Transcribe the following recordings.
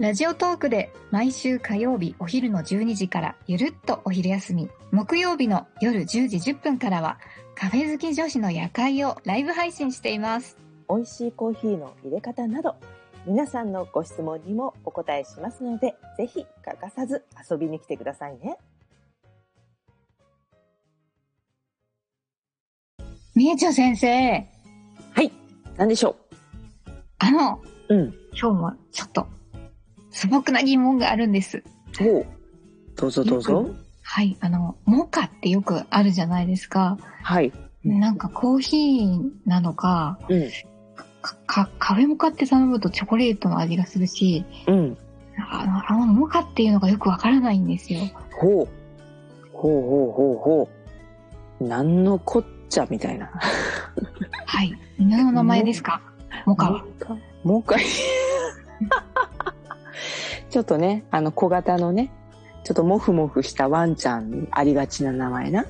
ラジオトークで毎週火曜日お昼の12時からゆるっとお昼休み、木曜日の夜10時10分からはカフェ好き女子の夜会をライブ配信しています。美味しいコーヒーの入れ方など皆さんのご質問にもお答えしますのでぜひ欠かさず遊びに来てくださいね。みえちょ先生、はい。何でしょあの、ううん。今日もちょっと素朴な疑問があるんです。おうどうぞどうぞ。はい、あの、モカってよくあるじゃないですか。はい。うんなんかコーヒーなのか、うん。かかカフェモカって頼むとチョコレートの味がするし、うん。あの、あのモカっていうのがよくわからないんですよ。ほう。ほうほうほうほう。なんのこっちゃみたいな。はい。犬の名前ですか？モカは。モカ。ちょっとね、あの小型のね、ちょっとモフモフしたワンちゃんにありがちな名前な。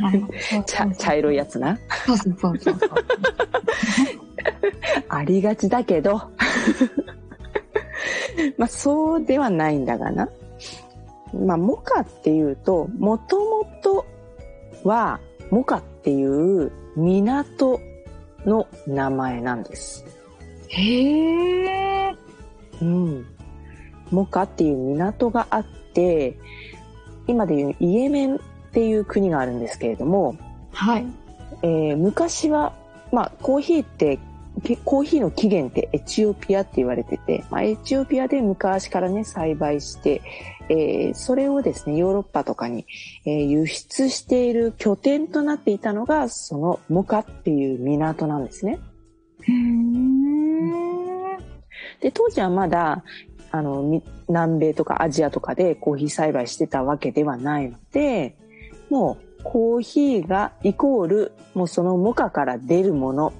はい 茶茶色いやつな。そうそうそうそう。ありがちだけど。まあそうではないんだがな。まあモカっていうと、もともとはモカっていう港の名前なんです。へー。うん。モカっていう港があって、今でいうイエメンっていう国があるんですけれども、はい。えー昔は、まあ、コーヒーって、けコーヒーの起源ってエチオピアって言われてて、まあ、エチオピアで昔からね、栽培して、えーそれをですね、ヨーロッパとかに、えー輸出している拠点となっていたのが、そのモカっていう港なんですね。へー。で、当時はまだ、あの、み南米とかアジアとかでコーヒー栽培してたわけではないので、もうコーヒーがイコール、もうそのモカから出るもの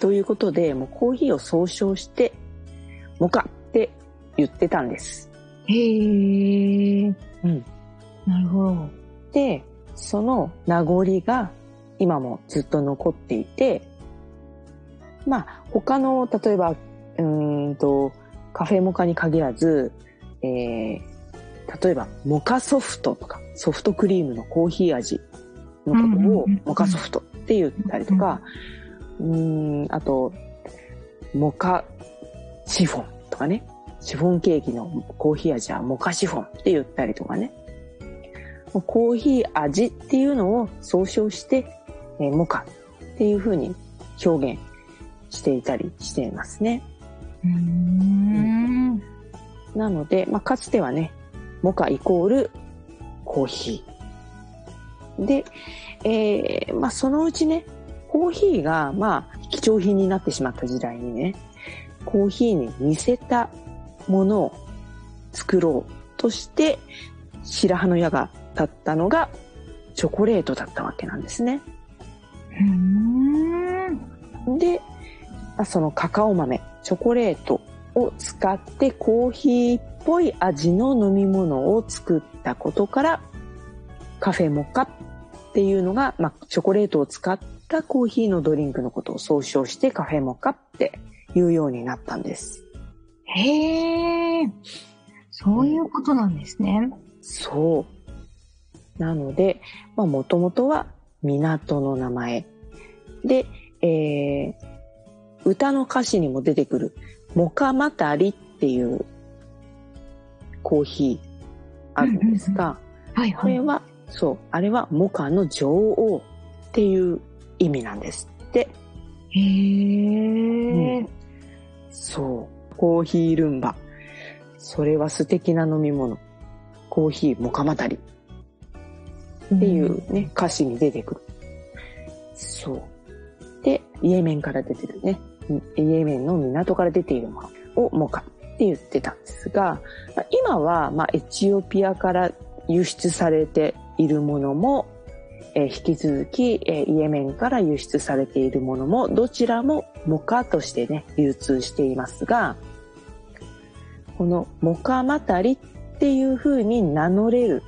ということで、もうコーヒーを総称して、モカって言ってたんです。へー。うん。なるほど。で、その名残が今もずっと残っていて、まあ他の、例えば、うーんと、カフェモカに限らず、えー、例えばモカソフトとか、ソフトクリームのコーヒー味のことをモカソフトって言ったりとか、うーん、あと、モカシフォンとかね、シフォンケーキのコーヒー味はモカシフォンって言ったりとかね、コーヒー味っていうのを総称して、えーモカっていう風に表現していたりしていますね。うーん。なので、まあ、かつてはね、モカイコールコーヒー。で、えーまあ、そのうちね、コーヒーが、まあ、貴重品になってしまった時代にね、コーヒーに似せたものを作ろうとして、白羽の矢が立ったのが、チョコレートだったわけなんですね。うーん。で、まあそのカカオ豆、チョコレートを使ってコーヒーっぽい味の飲み物を作ったことから、カフェモカっていうのが、まあ、チョコレートを使ったコーヒーのドリンクのことを総称してカフェモカっていうようになったんです。へー。そういうことなんですね。そう。なので、まあ、もともとは港の名前。で、えー、歌の歌詞にも出てくる、モカマタリっていうコーヒーあるんですが、はいはい。これは、そう、あれはモカの女王っていう意味なんですって。へー。そう。コーヒールンバ。それは素敵な飲み物。コーヒーモカマタリ。っていうね、歌詞に出てくる。そう。で、イエメンから出てるね、イエメンの港から出ているものをモカって言ってたんですが、今は、まあ、エチオピアから輸出されているものも、えー引き続き、えーイエメンから輸出されているものもどちらもモカとしてね流通していますがこのモカマタリっていう風に名乗れる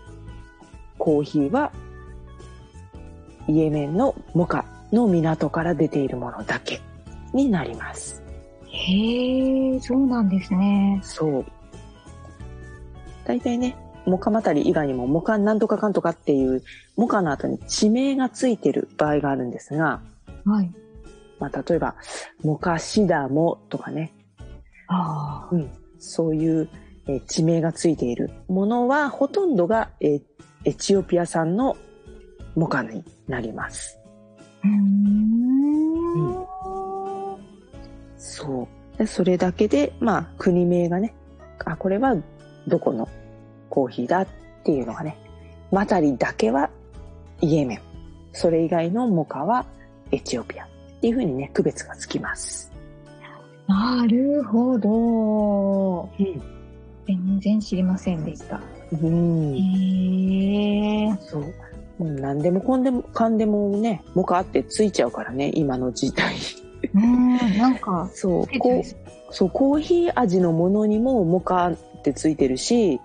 コーヒーはイエメンのモカの港から出ているものだけ。になります。へえ、そうなんですね。そう。大体ね、モカマタリ以外にもモカなんとかかんとかっていうモカの後に地名がついてる場合があるんですが、はい。まあ、例えば、モカシダモとかね、ああ。うん、そういう、えー地名がついているものはほとんどが、えーエチオピア産のモカになります。うーん。そう。でそれだけで、まあ、国名がね、あ、これはどこのコーヒーだっていうのがね、マタリだけはイエメン。それ以外のモカはエチオピア。っていうふうにね、区別がつきます。なるほど。うん。全然知りませんでした。うん。へえ。そう。もう何でもこんでも、かんでもね、モカってついちゃうからね、今の時代。うん、なんか、そう、こそう、コーヒー味のものにもモカってついてるし、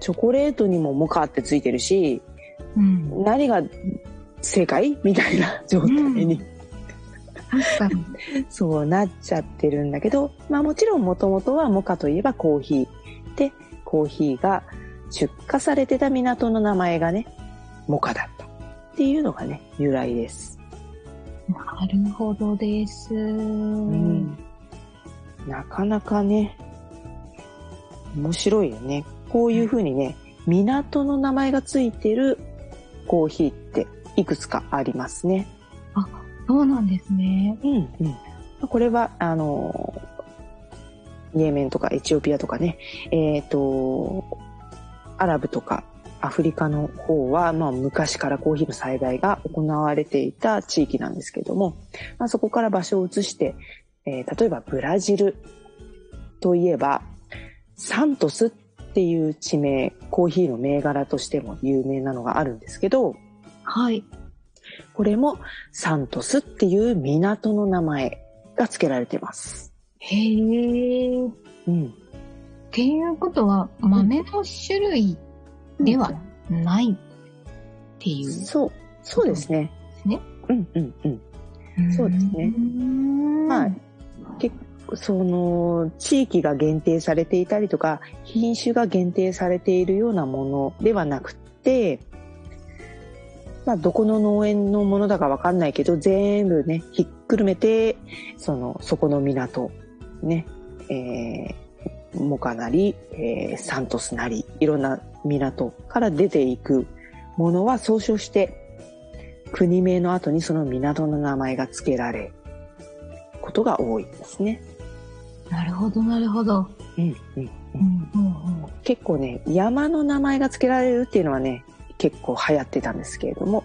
チョコレートにもモカってついてるし、うん。何が正解？みたいな状態に、確かに。そうなっちゃってるんだけど、まあもちろんもともとはモカといえばコーヒー。で、コーヒーが出荷されてた港の名前がね、モカだった。っていうのがね、由来です。なるほどです。うん。なかなかね、面白いよね。こういうふうにね、港の名前がついてるコーヒーっていくつかありますね。そうなんですね。うんうん。これは、あの、イエメンとかエチオピアとかね、えっ、と、アラブとかアフリカの方は、まあ昔からコーヒーの栽培が行われていた地域なんですけども、まあそこから場所を移して、えー例えばブラジルといえば、サントスっていう地名、コーヒーの銘柄としても有名なのがあるんですけど、はい。これもサントスっていう港の名前が付けられてます。へえ。っうん。ていうことは、豆の種類ではないっていうでそう、そうですね。すね。うんうんうん。そうですねまあはい。結構、その、地域が限定されていたりとか、品種が限定されているようなものではなくて、まあ、どこの農園のものだかわかんないけど、全部ね、ひっくるめて、その、そこの港、ね、えー、モカなり、えーサントスなり、いろんな港から出ていくものは総称して、国名の後にその港の名前が付けられることが多いですね。なるほど、なるほど。うんうんうん、うん、結構ね、山の名前が付けられるっていうのはね、結構流行ってたんですけれども、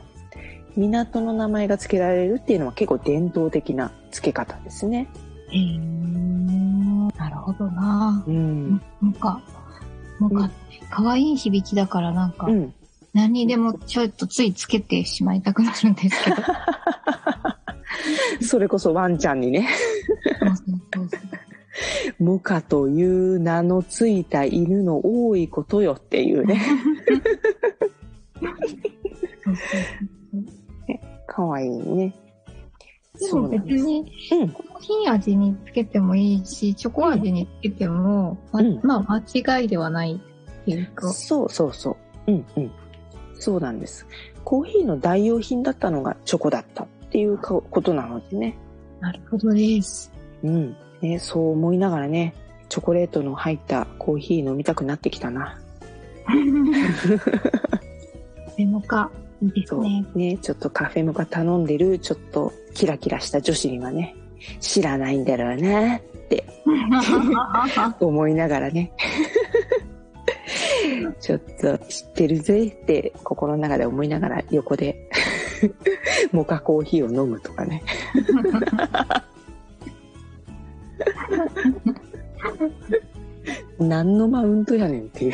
港の名前が付けられるっていうのは結構伝統的な付け方ですね。へえ。なるほどな。うん。なんか、なんか、可愛い響きだからなんかう、ん。何にでもちょっとついつけてしまいたくなるんですけど。それこそワンちゃんにね、モカという名のついた犬の多いことよっていうね。かわいいね。でも別に、うん。コーヒー味につけてもいいし、チョコ味につけても、まうんまあ間違いではないっていうか。そうそうそう。うんうん。そうなんです。コーヒーの代用品だったのがチョコだったっていうかことなのでね。なるほどです。うん。ね、そう思いながらね、チョコレートの入ったコーヒー飲みたくなってきたな。でもか、いいですそう。ね。ね、ちょっとカフェモカ頼んでる、ちょっとキラキラした女子にはね、知らないんだろうなって 思いながらね。ちょっと知ってるぜって心の中で思いながら横でモカコーヒーを飲むとかね。何のマウントやねんっていう。